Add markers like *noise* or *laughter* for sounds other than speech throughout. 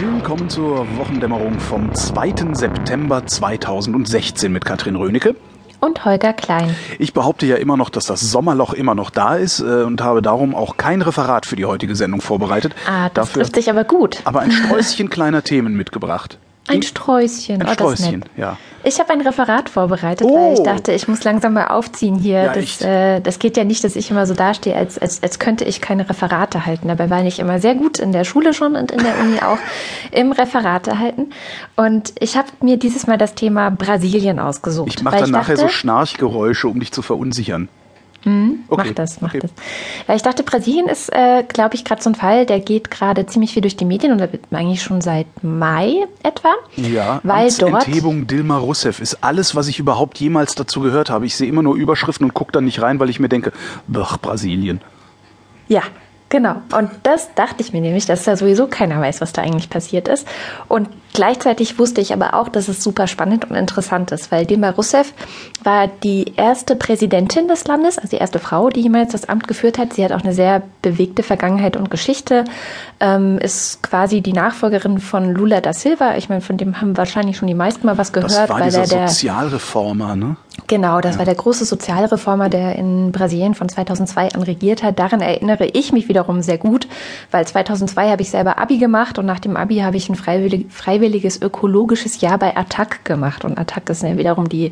Willkommen zur Wochendämmerung vom 2. September 2016 mit Katrin Rönecke. Und Holger Klein. Ich behaupte ja immer noch, dass das Sommerloch immer noch da ist äh, und habe darum auch kein Referat für die heutige Sendung vorbereitet. Ah, das Dafür trifft sich aber gut. Aber ein *laughs* Sträußchen kleiner Themen mitgebracht. Ein Sträußchen. Ein oh, Sträußchen, ja. Ich habe ein Referat vorbereitet, oh. weil ich dachte, ich muss langsam mal aufziehen hier. Ja, das, äh, das geht ja nicht, dass ich immer so dastehe, als, als, als könnte ich keine Referate halten. Dabei war ich immer sehr gut in der Schule schon und in der Uni auch *laughs* im Referate halten. Und ich habe mir dieses Mal das Thema Brasilien ausgesucht. Ich mache dann nachher dachte, so Schnarchgeräusche, um dich zu verunsichern. Okay. Mach das, mach okay. das. Ja, ich dachte, Brasilien ist, äh, glaube ich, gerade so ein Fall, der geht gerade ziemlich viel durch die Medien und eigentlich schon seit Mai etwa. Ja, weil dort Enthebung Dilma Rousseff ist alles, was ich überhaupt jemals dazu gehört habe. Ich sehe immer nur Überschriften und gucke da nicht rein, weil ich mir denke, ach, Brasilien. Ja, Genau. Und das dachte ich mir nämlich, dass da sowieso keiner weiß, was da eigentlich passiert ist. Und gleichzeitig wusste ich aber auch, dass es super spannend und interessant ist, weil Dilma Rousseff war die erste Präsidentin des Landes, also die erste Frau, die jemals das Amt geführt hat. Sie hat auch eine sehr bewegte Vergangenheit und Geschichte, ähm, ist quasi die Nachfolgerin von Lula da Silva. Ich meine, von dem haben wahrscheinlich schon die meisten mal was gehört. Das war weil dieser der, Sozialreformer, ne? Genau, das ja. war der große Sozialreformer, der in Brasilien von 2002 an regiert hat. Daran erinnere ich mich wiederum sehr gut, weil 2002 habe ich selber Abi gemacht und nach dem Abi habe ich ein freiwillig, freiwilliges ökologisches Jahr bei ATTAC gemacht. Und ATTAC ist ja wiederum die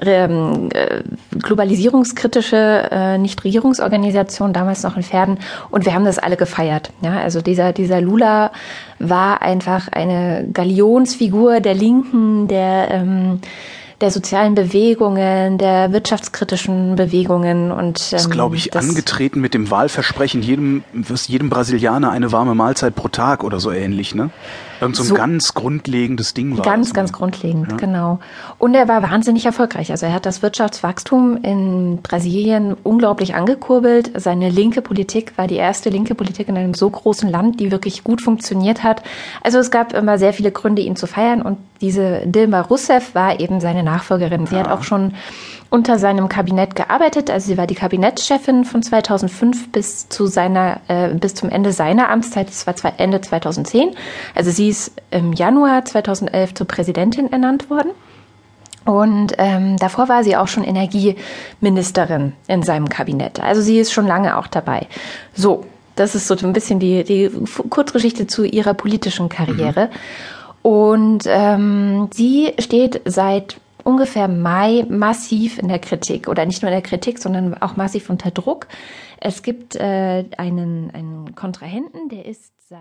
ähm, äh, globalisierungskritische äh, Nichtregierungsorganisation, damals noch in Pferden. Und wir haben das alle gefeiert. Ja, also dieser, dieser Lula war einfach eine Galionsfigur der Linken, der ähm, der sozialen Bewegungen, der wirtschaftskritischen Bewegungen und ähm, ist, glaube ich, angetreten mit dem Wahlversprechen, jedem, jedem Brasilianer eine warme Mahlzeit pro Tag oder so ähnlich, ne? Irgend so ein so ganz grundlegendes Ding war. Ganz, ganz grundlegend, ja. genau. Und er war wahnsinnig erfolgreich. Also er hat das Wirtschaftswachstum in Brasilien unglaublich angekurbelt. Seine linke Politik war die erste linke Politik in einem so großen Land, die wirklich gut funktioniert hat. Also es gab immer sehr viele Gründe, ihn zu feiern. Und diese Dilma Rousseff war eben seine Nachfolgerin. Sie ja. hat auch schon unter seinem Kabinett gearbeitet. Also sie war die Kabinettschefin von 2005 bis zu seiner äh, bis zum Ende seiner Amtszeit. Das war Ende 2010. Also sie ist im Januar 2011 zur Präsidentin ernannt worden. Und ähm, davor war sie auch schon Energieministerin in seinem Kabinett. Also sie ist schon lange auch dabei. So, das ist so ein bisschen die, die Kurzgeschichte zu ihrer politischen Karriere. Mhm. Und ähm, sie steht seit ungefähr Mai massiv in der Kritik oder nicht nur in der Kritik, sondern auch massiv unter Druck. Es gibt äh, einen, einen Kontrahenten, der ist seit